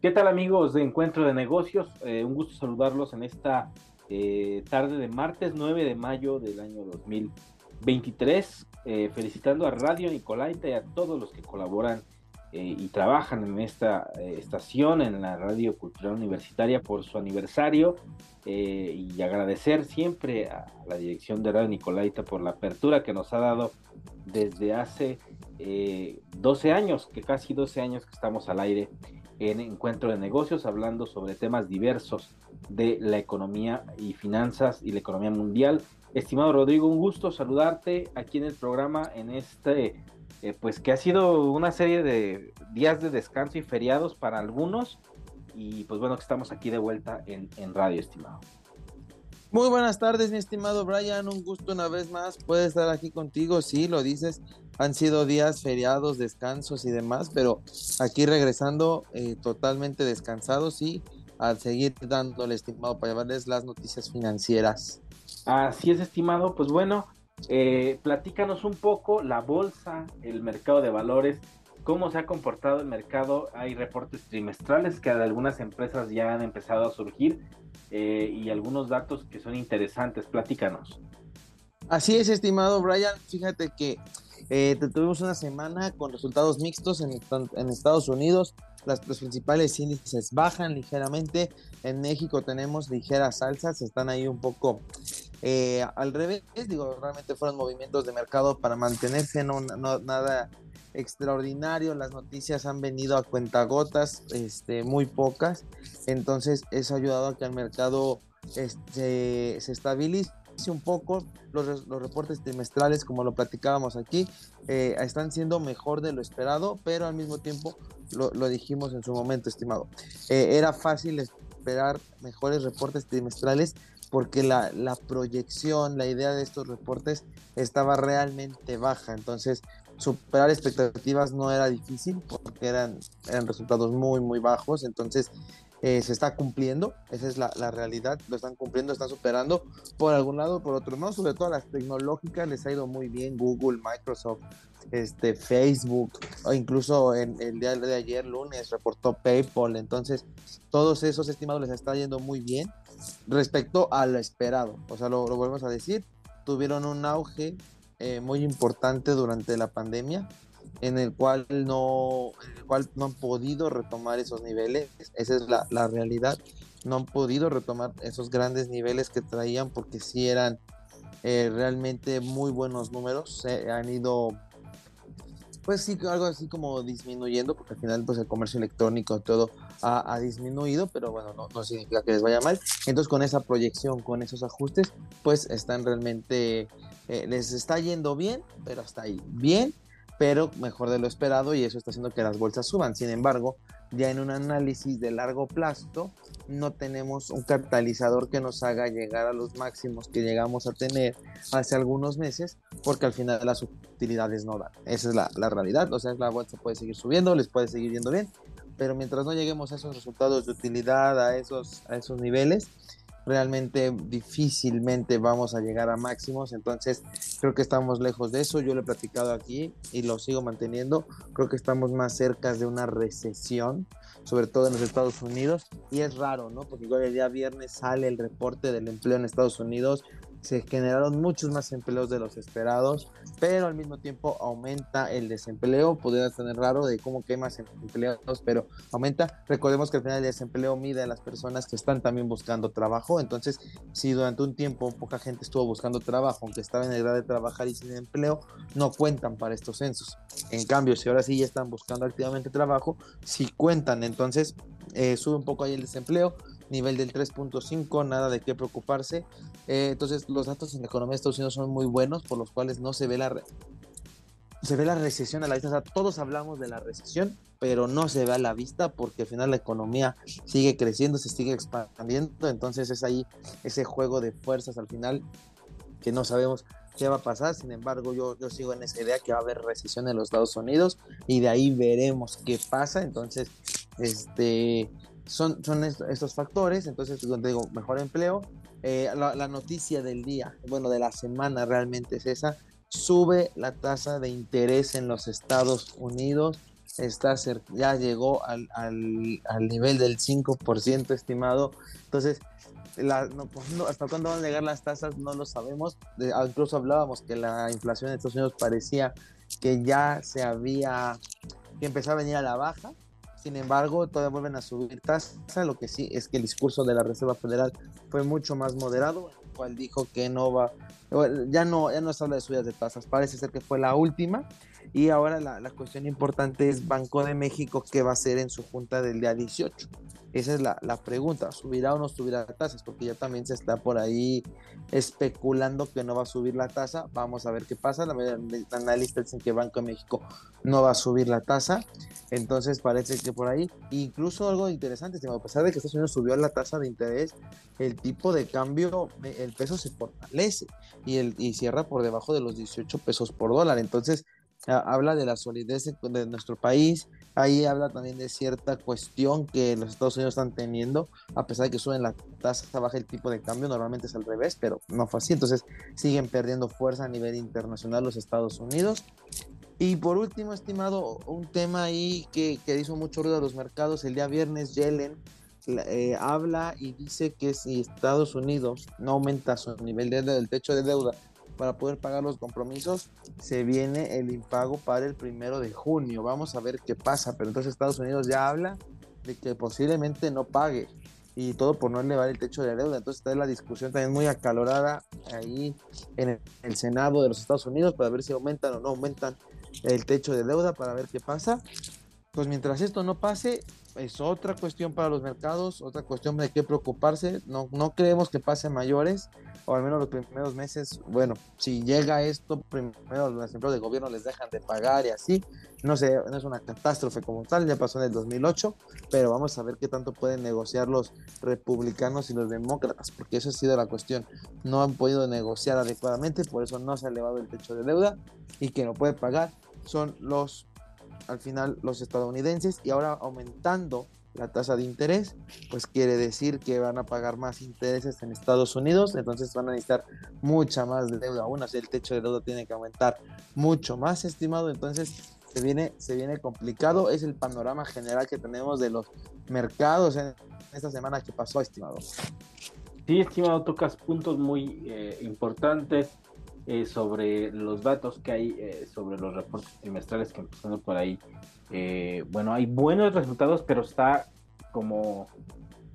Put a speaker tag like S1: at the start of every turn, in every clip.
S1: ¿Qué tal amigos de Encuentro de Negocios? Eh, un gusto saludarlos en esta eh, tarde de martes 9 de mayo del año 2023, eh, felicitando a Radio Nicolaita y a todos los que colaboran y trabajan en esta estación, en la Radio Cultural Universitaria por su aniversario y agradecer siempre a la dirección de Radio Nicolaita por la apertura que nos ha dado desde hace 12 años, que casi 12 años que estamos al aire en Encuentro de Negocios, hablando sobre temas diversos de la economía y finanzas y la economía mundial. Estimado Rodrigo, un gusto saludarte aquí en el programa en este, eh, pues que ha sido una serie de días de descanso y feriados para algunos. Y pues bueno, que estamos aquí de vuelta en, en radio, estimado.
S2: Muy buenas tardes, mi estimado Brian. Un gusto una vez más. Puede estar aquí contigo. Sí, lo dices. Han sido días feriados, descansos y demás, pero aquí regresando eh, totalmente descansados y al seguir dándole, estimado, para llevarles las noticias financieras.
S1: Así es, estimado. Pues bueno, eh, platícanos un poco la bolsa, el mercado de valores, cómo se ha comportado el mercado. Hay reportes trimestrales que algunas empresas ya han empezado a surgir eh, y algunos datos que son interesantes. Platícanos.
S2: Así es, estimado Brian. Fíjate que eh, tuvimos una semana con resultados mixtos en, en Estados Unidos. Las, los principales índices bajan ligeramente. En México tenemos ligeras alzas, están ahí un poco eh, al revés. Digo, realmente fueron movimientos de mercado para mantenerse, no, no nada extraordinario. Las noticias han venido a cuentagotas, este, muy pocas. Entonces, eso ha ayudado a que el mercado este, se estabilice un poco. Los, los, reportes trimestrales, como lo platicábamos aquí, eh, están siendo mejor de lo esperado, pero al mismo tiempo lo, lo dijimos en su momento, estimado. Eh, era fácil esperar mejores reportes trimestrales porque la, la, proyección, la idea de estos reportes estaba realmente baja. Entonces, superar expectativas no era difícil porque eran, eran resultados muy, muy bajos. Entonces, eh, se está cumpliendo, esa es la, la, realidad, lo están cumpliendo, están superando. Por algún lado, por otro no, sobre todo a las tecnológicas les ha ido muy bien, Google, Microsoft, este, Facebook, o incluso en el día de ayer, lunes, reportó PayPal, entonces todos esos estimados les está yendo muy bien respecto a lo esperado, o sea, lo, lo volvemos a decir, tuvieron un auge eh, muy importante durante la pandemia, en el cual no, el cual no han podido retomar esos niveles. Esa es la, la, realidad. No han podido retomar esos grandes niveles que traían porque sí eran eh, realmente muy buenos números. Se han ido, pues sí, algo así como disminuyendo, porque al final pues el comercio electrónico todo ha, disminuido, pero bueno, no, no significa que les vaya mal. Entonces con esa proyección, con esos ajustes, pues están realmente, eh, les está yendo bien, pero hasta ahí. Bien, pero mejor de lo esperado y eso está haciendo que las bolsas suban. Sin embargo, ya en un análisis de largo plazo, no tenemos un catalizador que nos haga llegar a los máximos que llegamos a tener hace algunos meses, porque al final las utilidades no dan. Esa es la, la realidad. O sea, la bolsa puede seguir subiendo, les puede seguir yendo bien, pero mientras no lleguemos a esos resultados de utilidad, a esos, a esos niveles, realmente difícilmente vamos a llegar a máximos, entonces creo que estamos lejos de eso, yo lo he platicado aquí y lo sigo manteniendo, creo que estamos más cerca de una recesión, sobre todo en los Estados Unidos, y es raro, ¿no? Porque igual el día viernes sale el reporte del empleo en Estados Unidos, se generaron muchos más empleos de los esperados, pero al mismo tiempo aumenta el desempleo. Podría tener raro de cómo que hay más empleados, pero aumenta. Recordemos que al final el desempleo mide a las personas que están también buscando trabajo. Entonces, si durante un tiempo poca gente estuvo buscando trabajo, aunque estaba en edad de trabajar y sin empleo, no cuentan para estos censos. En cambio, si ahora sí ya están buscando activamente trabajo, sí cuentan. Entonces, eh, sube un poco ahí el desempleo nivel del 3.5, nada de qué preocuparse. Eh, entonces, los datos en la economía de Estados Unidos son muy buenos, por los cuales no se ve la, se ve la recesión a la vista. O sea, todos hablamos de la recesión, pero no se ve a la vista porque al final la economía sigue creciendo, se sigue expandiendo. Entonces, es ahí ese juego de fuerzas al final que no sabemos qué va a pasar. Sin embargo, yo, yo sigo en esa idea que va a haber recesión en los Estados Unidos y de ahí veremos qué pasa. Entonces, este son, son estos factores, entonces donde digo, mejor empleo. Eh, la, la, noticia del día, bueno, de la semana realmente es esa, sube la tasa de interés en los Estados Unidos, está ya llegó al, al, nivel del 5% estimado, entonces la, pues, hasta cuándo van a llegar las tasas no lo sabemos, ah, incluso hablábamos que la inflación en Estados Unidos parecía que ya se había, que empezaba a venir a la baja, sin embargo, todavía vuelven a subir tasa. Lo que sí es que el discurso de la Reserva Federal fue mucho más moderado, el cual dijo que no va, ya no, ya no se habla de subidas de tasas. Parece ser que fue la última. Y ahora la, la cuestión importante es Banco de México, ¿qué va a hacer en su junta del día 18? Esa es la, la, pregunta, ¿subirá o no subirá tasas? Porque ya también se está por ahí especulando que no va a subir la tasa. Vamos a ver qué pasa. La mayoría analistas dicen que Banco de México no va a subir la tasa. Entonces parece que por ahí, incluso algo interesante, a pesar de que Estados Unidos subió la tasa de interés, el tipo de cambio, el peso se fortalece y, el, y cierra por debajo de los 18 pesos por dólar. Entonces, habla de la solidez de nuestro país, ahí habla también de cierta cuestión que los Estados Unidos están teniendo, a pesar de que suben la tasa, baja el tipo de cambio, normalmente es al revés, pero no fue así, entonces siguen perdiendo fuerza a nivel internacional los Estados Unidos. Y por último, estimado, un tema ahí que, que hizo mucho ruido a los mercados, el día viernes Yellen eh, habla y dice que si Estados Unidos no aumenta su nivel de, del techo de deuda para poder pagar los compromisos, se viene el impago para el primero de junio. Vamos a ver qué pasa, pero entonces Estados Unidos ya habla de que posiblemente no pague y todo por no elevar el techo de deuda. Entonces está la discusión también muy acalorada ahí en el Senado de los Estados Unidos para ver si aumentan o no aumentan el techo de deuda para ver qué pasa. Pues mientras esto no pase, es otra cuestión para los mercados, otra cuestión de qué preocuparse. No, no creemos que pase mayores, o al menos los primeros meses. Bueno, si llega esto, primero los empleos de gobierno les dejan de pagar y así. No sé, no es una catástrofe como tal, ya pasó en el 2008, pero vamos a ver qué tanto pueden negociar los republicanos y los demócratas, porque eso ha sido la cuestión. No han podido negociar adecuadamente, por eso no se ha elevado el techo de deuda y que no puede pagar son los al final los estadounidenses y ahora aumentando la tasa de interés, pues quiere decir que van a pagar más intereses en Estados Unidos, entonces van a necesitar mucha más deuda. Aún, así el techo de deuda tiene que aumentar mucho más, estimado, entonces se viene, se viene complicado, es el panorama general que tenemos de los mercados en esta semana que pasó, estimado.
S1: Sí, estimado, tocas puntos muy eh, importantes eh, sobre los datos que hay eh, sobre los reportes trimestrales que empezando por ahí. Eh, bueno, hay buenos resultados, pero está como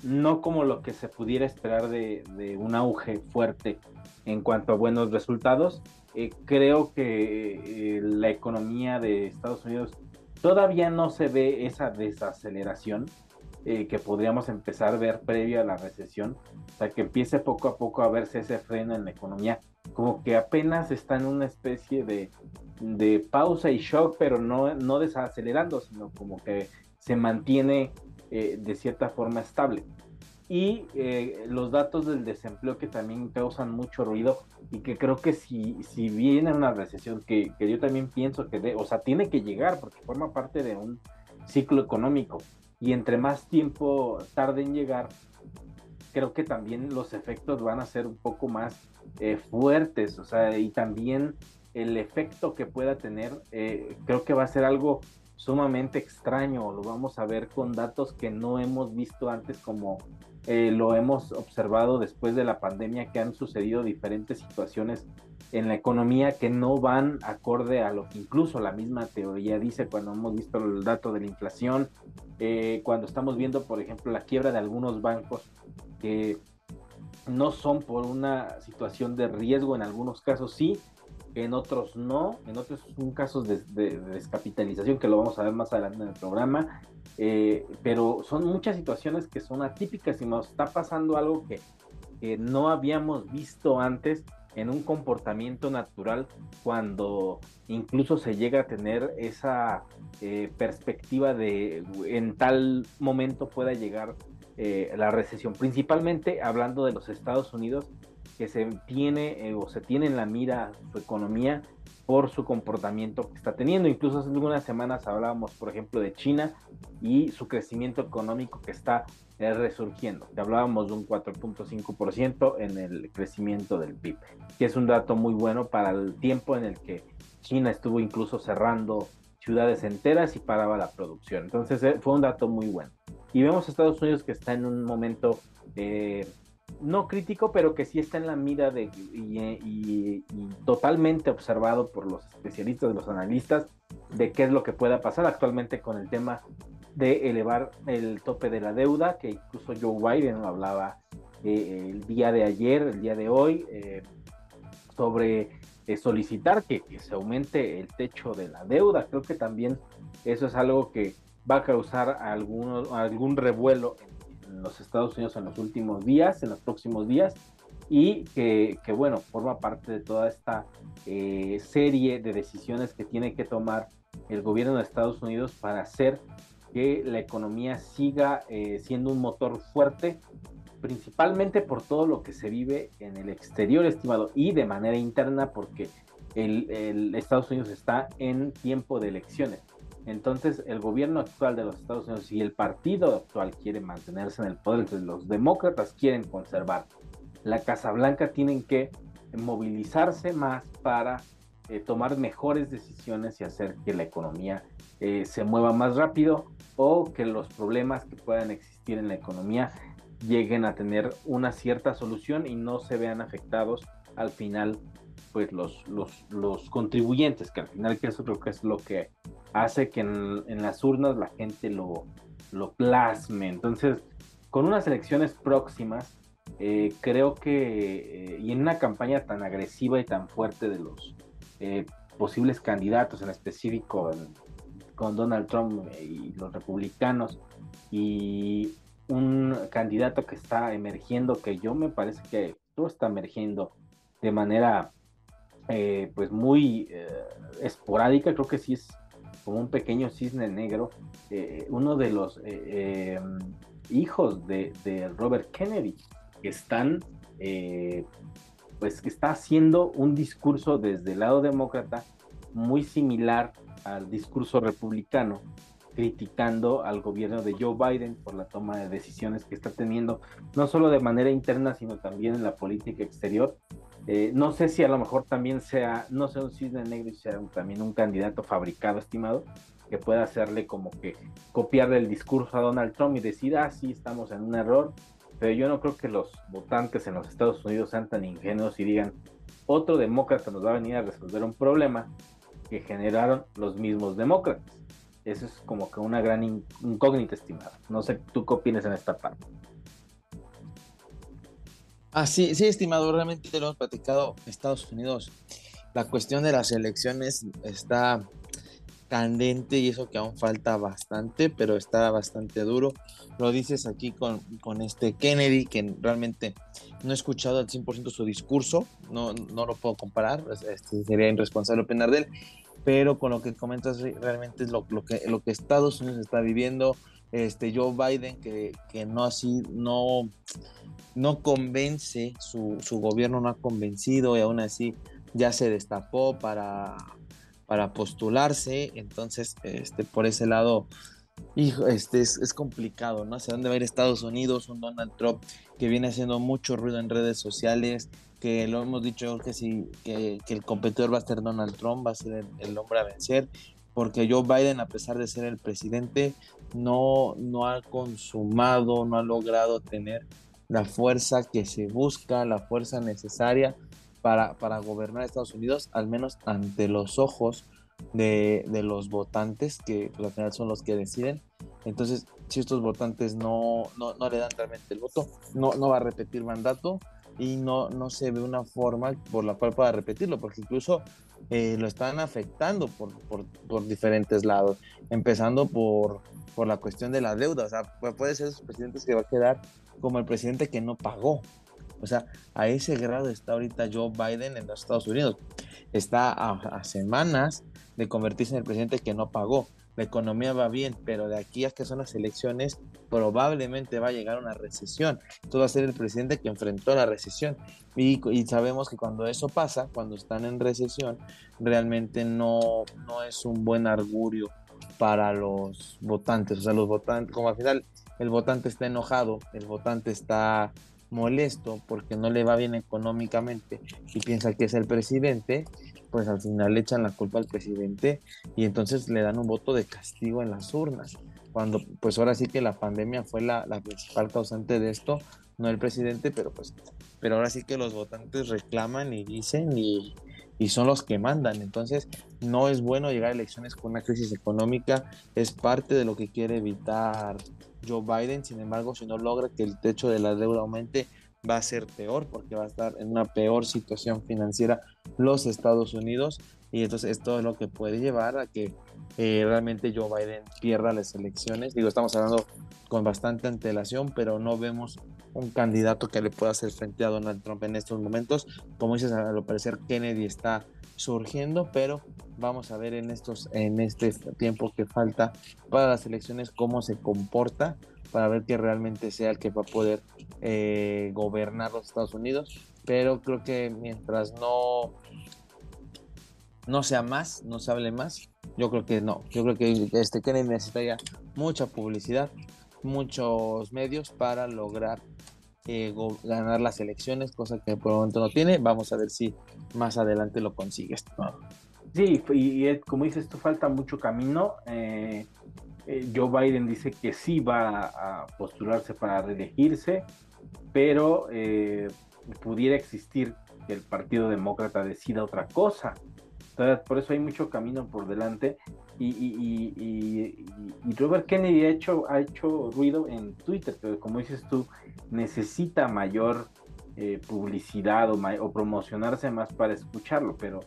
S1: no como lo que se pudiera esperar de, un auge fuerte en cuanto a buenos resultados. creo que la economía de Estados Unidos todavía no se ve esa desaceleración que podríamos empezar a ver previo a la recesión, o sea, que empiece poco a poco a verse ese freno en la economía como que apenas está en una especie de, pausa y shock, pero no, no desacelerando, sino como que se mantiene eh, de cierta forma estable. Y eh, los datos del desempleo que también causan mucho ruido y que creo que si, si viene una recesión, que, yo también pienso que, de, o sea, tiene que llegar porque forma parte de un ciclo económico y entre más tiempo tarde en llegar, creo que también los efectos van a ser un poco más eh, fuertes, o sea, y también el efecto que pueda tener, eh, creo que va a ser algo sumamente extraño, lo vamos a ver con datos que no hemos visto antes como eh, lo hemos observado después de la pandemia, que han sucedido diferentes situaciones en la economía que no van acorde a lo que incluso la misma teoría dice cuando hemos visto el dato de la inflación, cuando estamos viendo, por ejemplo, la quiebra de algunos bancos que no son por una situación de riesgo, en algunos casos sí, en otros no, en otros son casos de, descapitalización que lo vamos a ver más adelante en el programa, eh, pero son muchas situaciones que son atípicas y nos está pasando algo que, no habíamos visto antes en un comportamiento natural cuando incluso se llega a tener esa eh, perspectiva de en tal momento pueda llegar eh, la recesión, principalmente hablando de los Estados Unidos, que se tiene eh, o se tiene en la mira su economía por su comportamiento que está teniendo. Incluso hace algunas semanas hablábamos, por ejemplo, de China y su crecimiento económico que está eh, resurgiendo. hablábamos de un 4.5% en el crecimiento del PIB, que es un dato muy bueno para el tiempo en el que China estuvo incluso cerrando ciudades enteras y paraba la producción. Entonces eh, fue un dato muy bueno. Y vemos a Estados Unidos que está en un momento eh, no crítico, pero que sí está en la mira de, y, totalmente observado por los especialistas, los analistas, de qué es lo que pueda pasar actualmente con el tema de elevar el tope de la deuda, que incluso Joe Biden hablaba eh, el día de ayer, el día de hoy, eh, sobre solicitar que, se aumente el techo de la deuda. Creo que también eso es algo que va a causar algún, revuelo en en los Estados Unidos en los últimos días, en los próximos días, y que, bueno, forma parte de toda esta eh, serie de decisiones que tiene que tomar el gobierno de Estados Unidos para hacer que la economía siga eh, siendo un motor fuerte, principalmente por todo lo que se vive en el exterior, estimado, y de manera interna, porque el Estados Unidos está en tiempo de elecciones. Entonces, el gobierno actual de los Estados Unidos y el partido actual quiere mantenerse en el poder, entonces los demócratas quieren conservar. La Casa Blanca tienen que movilizarse más para eh, tomar mejores decisiones y hacer que la economía eh, se mueva más rápido o que los problemas que puedan existir en la economía lleguen a tener una cierta solución y no se vean afectados al final pues los, los, los contribuyentes, que al final que eso creo que es lo que hace que en, las urnas la gente lo, lo, plasme. Entonces, con unas elecciones próximas, eh, creo que, eh, y en una campaña tan agresiva y tan fuerte de los eh, posibles candidatos, en específico con Donald Trump y los republicanos, y un candidato que está emergiendo, que yo me parece que todo está emergiendo de manera pues muy esporádica, creo que sí es como un pequeño cisne negro, eh, uno de los eh, em, hijos de, Robert Kennedy, que están, eh, pues que está haciendo un discurso desde el lado demócrata muy similar al discurso republicano, criticando al gobierno de Joe Biden por la toma de decisiones que está teniendo, no solo de manera interna, sino también en la política exterior, eh, no sé si a lo mejor también sea, no sea un cisne negro y sea también un candidato fabricado, estimado, que pueda hacerle como que copiarle el discurso a Donald Trump y decir, ah, sí, estamos en un error, pero yo no creo que los votantes en los Estados Unidos sean tan ingenuos y digan, otro demócrata nos va a venir a resolver un problema que generaron los mismos demócratas. Eso es como que una gran incógnita, estimado. No sé, ¿tú qué opinas en esta parte?
S2: Ah, sí, sí, estimado, realmente lo hemos platicado Estados Unidos. La cuestión de las elecciones está candente y eso que aún falta bastante, pero está bastante duro. Lo dices aquí con, con este Kennedy, que realmente no he escuchado al 100% su discurso, no, no lo puedo comparar, este, sería irresponsable opinar de él, pero con lo que comentas realmente es lo, lo, que, lo que Estados Unidos está viviendo. Este Joe Biden, que, que no así, no no convence, su, gobierno no ha convencido y aún así ya se destapó para, para postularse, entonces este, por ese lado, hijo, este es, complicado, ¿no? Hacia dónde va a ir Estados Unidos, un Donald Trump que viene haciendo mucho ruido en redes sociales, que lo hemos dicho que sí, que, el competidor va a ser Donald Trump, va a ser el, hombre a vencer, porque Joe Biden, a pesar de ser el presidente, no, no ha consumado, no ha logrado tener la fuerza que se busca, la fuerza necesaria para, para gobernar Estados Unidos, al menos ante los ojos de, los votantes, que al final son los que deciden. Entonces, si estos votantes no, no, le dan realmente el voto, no, no va a repetir mandato y no, no se ve una forma por la cual pueda repetirlo, porque incluso eh, lo están afectando por, por, por, diferentes lados, empezando por, por la cuestión de la deuda. O sea, puede ser esos presidentes que va a quedar como el presidente que no pagó. O sea, a ese grado está ahorita Joe Biden en los Estados Unidos. Está a, semanas de convertirse en el presidente que no pagó. La economía va bien, pero de aquí a que son las elecciones probablemente va a llegar una recesión. Todo va a ser el presidente que enfrentó la recesión. Y, sabemos que cuando eso pasa, cuando están en recesión, realmente no, no es un buen augurio para los votantes. O sea, los votantes, como al final el votante está enojado, el votante está molesto porque no le va bien económicamente y piensa que es el presidente, pues al final le echan la culpa al presidente y entonces le dan un voto de castigo en las urnas. Cuando pues ahora sí que la pandemia fue la, principal causante de esto, no el presidente, pero pues, pero ahora sí que los votantes reclaman y dicen y, y son los que mandan. Entonces, no es bueno llegar a elecciones con una crisis económica, es parte de lo que quiere evitar Joe Biden. Sin embargo, si no logra que el techo de la deuda aumente, va a ser peor porque va a estar en una peor situación financiera los Estados Unidos y entonces esto es lo que puede llevar a que eh, realmente Joe Biden pierda las elecciones. Digo, estamos hablando con bastante antelación, pero no vemos un candidato que le pueda hacer frente a Donald Trump en estos momentos. Como dices, a lo parecer Kennedy está surgiendo, pero vamos a ver en estos en este tiempo que falta para las elecciones cómo se comporta para ver que realmente sea el que va a poder eh, gobernar los Estados Unidos. Pero creo que mientras no no sea más, no se hable más, yo creo que no. Yo creo que este Kennedy necesitaría mucha publicidad, muchos medios para lograr eh, ganar las elecciones, cosa que por el momento no tiene. Vamos a ver si más adelante lo consigue.
S1: Sí, y, como dices, esto falta mucho camino. Eh, eh, Joe Biden dice que sí va a postularse para reelegirse, pero pudiera existir que el Partido Demócrata decida otra cosa. por eso hay mucho camino por delante. Y, Robert Kennedy ha hecho, ha hecho ruido en Twitter, pero como dices tú, necesita mayor eh, publicidad o, promocionarse más para escucharlo, pero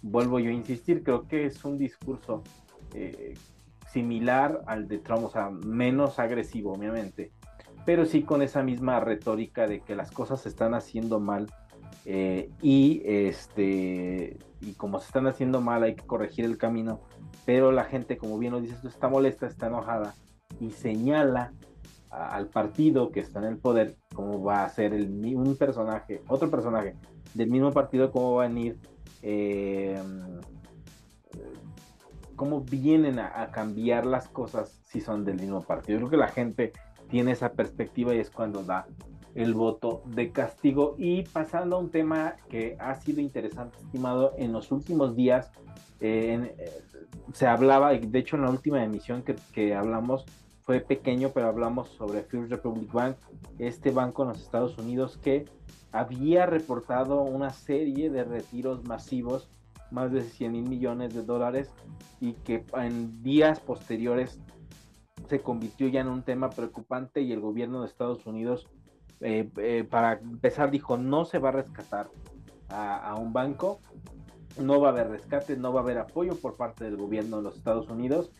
S1: vuelvo yo a insistir, creo que es un discurso eh, similar al de Trump, o sea, menos agresivo, obviamente, pero sí con esa misma retórica de que las cosas se están haciendo mal eh, y este y como se están haciendo mal hay que corregir el camino, pero la gente, como bien lo dices, está molesta, está enojada y señala al partido que está en el poder, cómo va a ser el, un personaje, otro personaje del mismo partido, cómo van a ir, eh, cómo vienen a, cambiar las cosas si son del mismo partido. Yo creo que la gente tiene esa perspectiva y es cuando da el voto de castigo. Y pasando a un tema que ha sido interesante, estimado, en los últimos días, eh, eh, se hablaba, de hecho en la última emisión que, que hablamos, fue pequeño, pero hablamos sobre First Republic Bank, este banco en los Estados Unidos que había reportado una serie de retiros masivos, más de 100 mil millones de dólares, y que en días posteriores se convirtió ya en un tema preocupante y el gobierno de Estados Unidos, eh, eh, para empezar, dijo, no se va a rescatar a, a un banco, no va a haber rescate, no va a haber apoyo por parte del gobierno de los Estados Unidos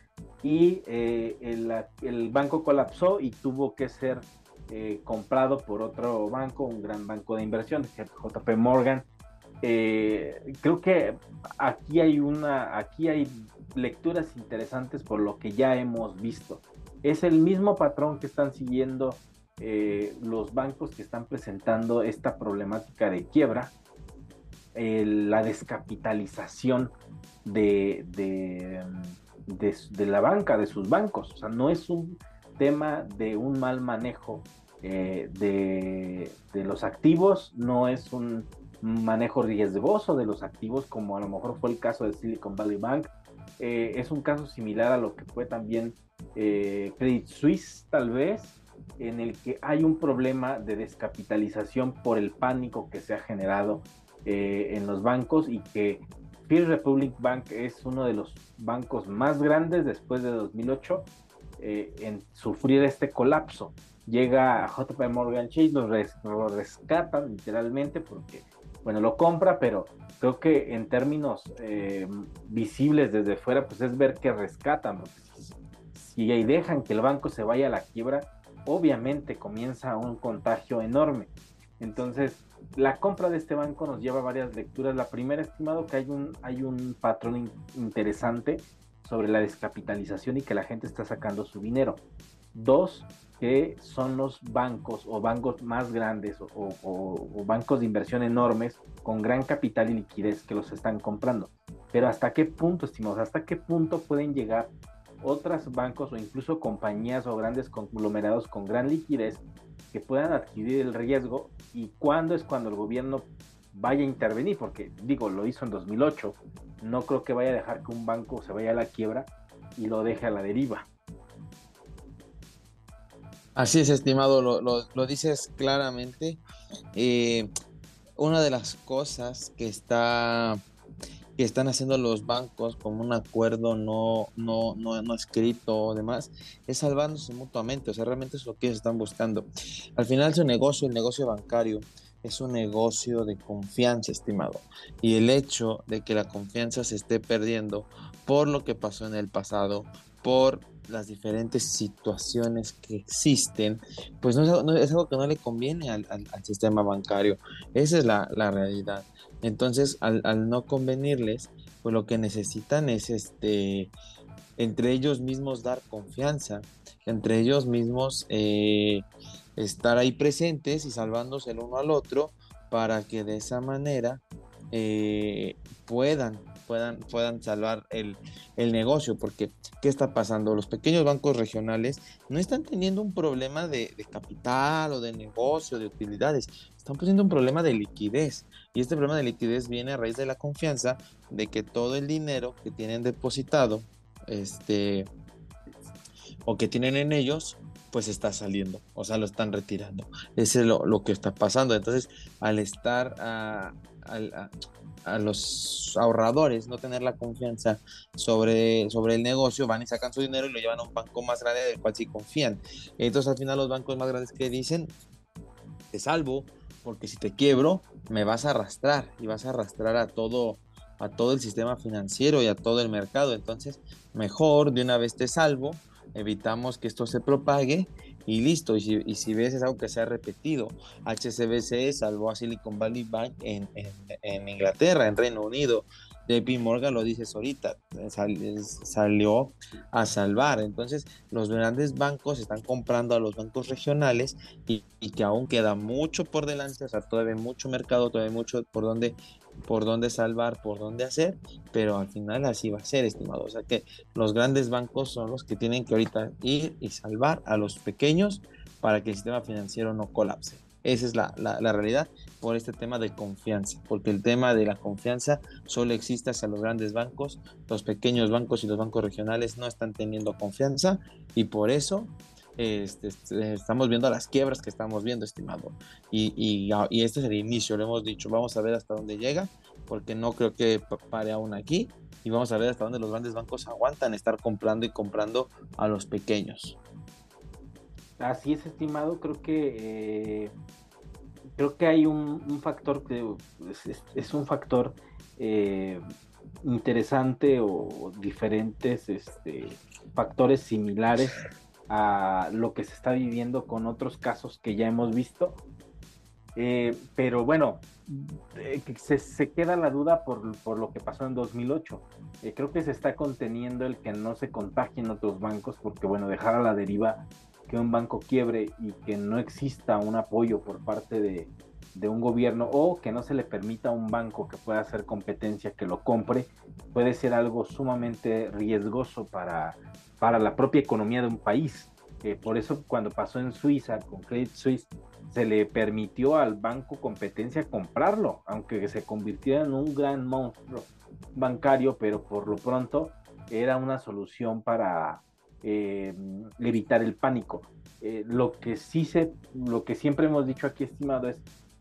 S1: y eh, el, banco colapsó y tuvo que ser eh, comprado por otro banco, un gran banco de inversión, JP Morgan. Eh, creo que aquí hay una, aquí hay lecturas interesantes por lo que ya hemos visto. Es el mismo patrón que están siguiendo los bancos que están presentando esta problemática de quiebra, la descapitalización de de, la banca, de sus bancos. O sea, no es un tema de un mal manejo eh, de, los activos, no es un manejo riesgoso de los activos, como a lo mejor fue el caso de Silicon Valley Bank. Eh, es un caso similar a lo que fue también eh, Credit Suisse, tal vez, en el que hay un problema de descapitalización por el pánico que se ha generado en los bancos y que First Republic Bank es uno de los bancos más grandes después de 2008 eh, en sufrir este colapso. Llega a JP Morgan Chase, lo, rescatan literalmente porque, bueno, lo compra, pero creo que en términos eh, visibles desde fuera, pues es ver que rescatan. Si, si dejan que el banco se vaya a la quiebra, obviamente comienza un contagio enorme. Entonces, la compra de este banco nos lleva a varias lecturas. La primera, estimado, que hay un, hay un patrón interesante sobre la descapitalización y que la gente está sacando su dinero. Dos, que son los bancos o bancos más grandes o, bancos de inversión enormes con gran capital y liquidez que los están comprando. Pero hasta qué punto, estimados, hasta qué punto pueden llegar otros bancos o incluso compañías o grandes conglomerados con gran liquidez que puedan adquirir el riesgo y cuándo es cuando el gobierno vaya a intervenir, porque digo, lo hizo en 2008, no creo que vaya a dejar que un banco se vaya a la quiebra y lo deje a la deriva.
S2: Así es, estimado, lo, dices claramente. Eh, una de las cosas que está que están haciendo los bancos como un acuerdo no, no, no, no escrito o demás, es salvándose mutuamente, o sea, realmente es lo que ellos están buscando. Al final su negocio, el negocio bancario, es un negocio de confianza, estimado. Y el hecho de que la confianza se esté perdiendo por lo que pasó en el pasado, por las diferentes situaciones que existen, pues no es, algo que no le conviene al, sistema bancario. Esa es la, realidad. Entonces, al, no convenirles, pues lo que necesitan es este entre ellos mismos dar confianza, entre ellos mismos eh, estar ahí presentes y salvándose el uno al otro para que de esa manera eh, puedan puedan, puedan salvar el, negocio, porque ¿qué está pasando? Los pequeños bancos regionales no están teniendo un problema de, capital o de negocio, de utilidades, están poniendo un problema de liquidez. Y este problema de liquidez viene a raíz de la confianza de que todo el dinero que tienen depositado, este, o que tienen en ellos, pues está saliendo, o sea, lo están retirando. Ese es lo, que está pasando. Entonces, al estar a, a los ahorradores no tener la confianza sobre, sobre el negocio, van y sacan su dinero y lo llevan a un banco más grande del cual sí confían. Entonces al final los bancos más grandes que dicen, te salvo, porque si te quiebro, me vas a arrastrar y vas a arrastrar a todo, a todo el sistema financiero y a todo el mercado. Entonces, mejor de una vez te salvo, evitamos que esto se propague y listo. Y si, ves es algo que se ha repetido. HSBC salvó a Silicon Valley Bank en, en, Inglaterra, en Reino Unido. JP Morgan lo dices ahorita, salió a salvar. Entonces, los grandes bancos están comprando a los bancos regionales y, y, que aún queda mucho por delante, o sea, todavía mucho mercado, todavía mucho por donde por dónde salvar, por dónde hacer, pero al final así va a ser, estimado. O sea que los grandes bancos son los que tienen que ahorita ir y salvar a los pequeños para que el sistema financiero no colapse. Esa es la, la, realidad por este tema de confianza, porque el tema de la confianza solo existe hacia los grandes bancos, los pequeños bancos y los bancos regionales no están teniendo confianza y por eso este, este, estamos viendo las quiebras que estamos viendo, estimado. Y, este es el inicio, lo hemos dicho, vamos a ver hasta dónde llega, porque no creo que pare aún aquí. Y vamos a ver hasta dónde los grandes bancos aguantan estar comprando y comprando a los pequeños.
S1: Así es, estimado. Creo que eh, creo que hay un, factor que es, un factor eh, interesante o diferentes este, factores similares a lo que se está viviendo con otros casos que ya hemos visto. Eh, pero bueno, eh, se, queda la duda por, lo que pasó en 2008. Eh, creo que se está conteniendo el que no se contagien otros bancos porque bueno, dejar a la deriva que un banco quiebre y que no exista un apoyo por parte de un gobierno o que no se le permita a un banco que pueda hacer competencia que lo compre, puede ser algo sumamente riesgoso para para la propia economía de un país. por eso cuando pasó en Suiza con Credit Suisse, se le permitió al banco competencia comprarlo, aunque se convirtiera en un gran monstruo bancario, pero por lo pronto era una solución para eh, evitar el pánico. Eh, lo que sí se, lo que siempre hemos dicho aquí, estimado, es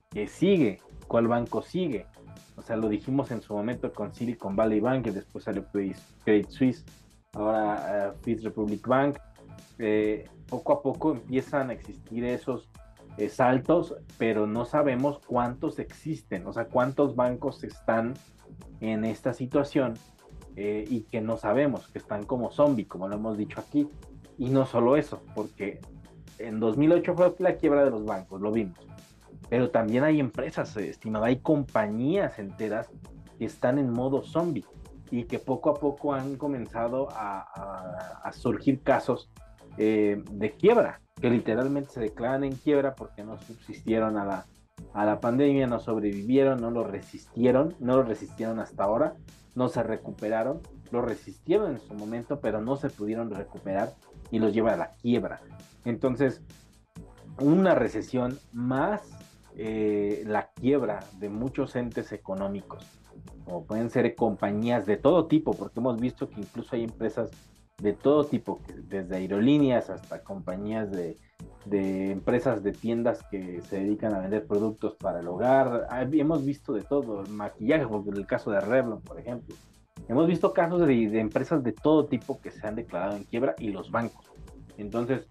S1: que sigue, cuál banco sigue. O sea, lo dijimos en su momento con Silicon Valley Bank, y después salió Credit Suisse ahora uh, Republic Bank. Eh, poco a poco empiezan a existir esos eh, saltos, pero no sabemos cuántos existen, o sea, cuántos bancos están en esta situación eh, y que no sabemos, que están como zombies, como lo hemos dicho aquí. Y no solo eso, porque en 2008 fue la quiebra de los bancos, lo vimos. Pero también hay empresas, estimada, hay compañías enteras que están en modo zombie y que poco a poco han comenzado a, surgir casos eh, de quiebra, que literalmente se declaran en quiebra porque no subsistieron a la, a la pandemia, no sobrevivieron, no lo resistieron, no lo resistieron hasta ahora, no se recuperaron, lo resistieron en su momento, pero no se pudieron recuperar y los lleva a la quiebra. Entonces, una recesión más eh, la quiebra de muchos entes económicos, como pueden ser compañías de todo tipo, porque hemos visto que incluso hay empresas de todo tipo, desde aerolíneas hasta compañías de, empresas de tiendas que se dedican a vender productos para el hogar. Hemos visto de todo, maquillaje, como en el caso de Revlon, por ejemplo. Hemos visto casos de, de, empresas de todo tipo que se han declarado en quiebra y los bancos. Entonces,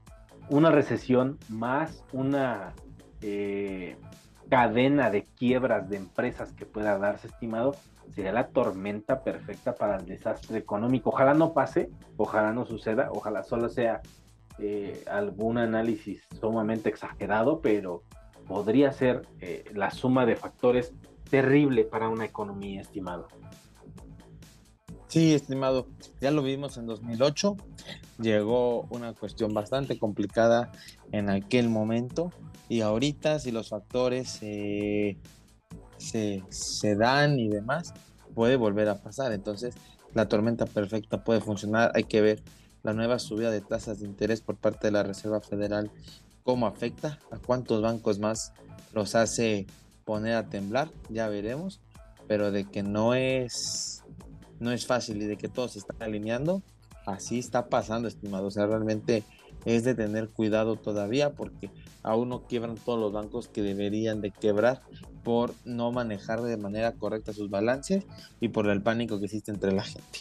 S1: una recesión más una eh, cadena de quiebras de empresas que pueda darse, estimado, sería la tormenta perfecta para el desastre económico. Ojalá no pase, ojalá no suceda, ojalá solo sea eh, algún análisis sumamente exagerado, pero podría ser eh, la suma de factores terrible para una economía, estimado.
S2: Sí, estimado, ya lo vimos en 2008, llegó una cuestión bastante complicada en aquel momento y ahorita si los factores se, se dan y demás, puede volver a pasar. Entonces, la tormenta perfecta puede funcionar. Hay que ver la nueva subida de tasas de interés por parte de la Reserva Federal, cómo afecta, a cuántos bancos más los hace poner a temblar, ya veremos, pero de que no es no es fácil y de que todo se está alineando, así está pasando, estimado. O sea, realmente es de tener cuidado todavía porque aún no quiebran todos los bancos que deberían de quebrar por no manejar de manera correcta sus balances y por el pánico que existe entre la gente.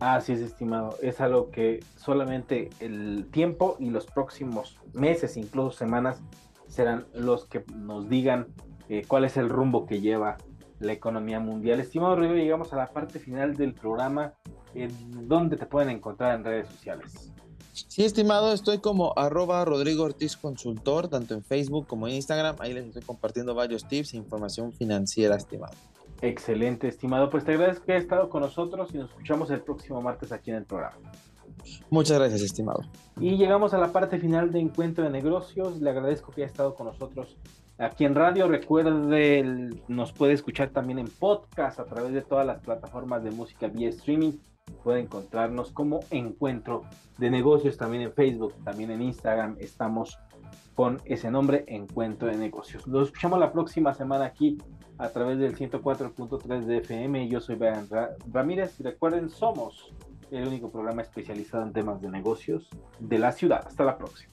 S1: Así es, estimado. Es algo que solamente el tiempo y los próximos meses, incluso semanas, serán los que nos digan eh, cuál es el rumbo que lleva la economía mundial. Estimado Rodrigo, llegamos a la parte final del programa. ¿En ¿Dónde te pueden encontrar en redes sociales?
S2: Sí, estimado, estoy como arroba Rodrigo Ortiz Consultor, tanto en Facebook como en Instagram. Ahí les estoy compartiendo varios tips e información financiera, estimado.
S1: Excelente, estimado. Pues te agradezco que hayas estado con nosotros y nos escuchamos el próximo martes aquí en el programa.
S2: Muchas gracias, estimado.
S1: Y llegamos a la parte final de Encuentro de Negocios. Le agradezco que haya estado con nosotros aquí en radio. Recuerde, nos puede escuchar también en podcast a través de todas las plataformas de música vía streaming. Puede encontrarnos como Encuentro de Negocios también en Facebook, también en Instagram. Estamos con ese nombre, Encuentro de Negocios. Nos escuchamos la próxima semana aquí a través del 104.3 de FM. Yo soy Brian Ramírez y recuerden, somos el único programa especializado en temas de negocios de la ciudad. Hasta la próxima.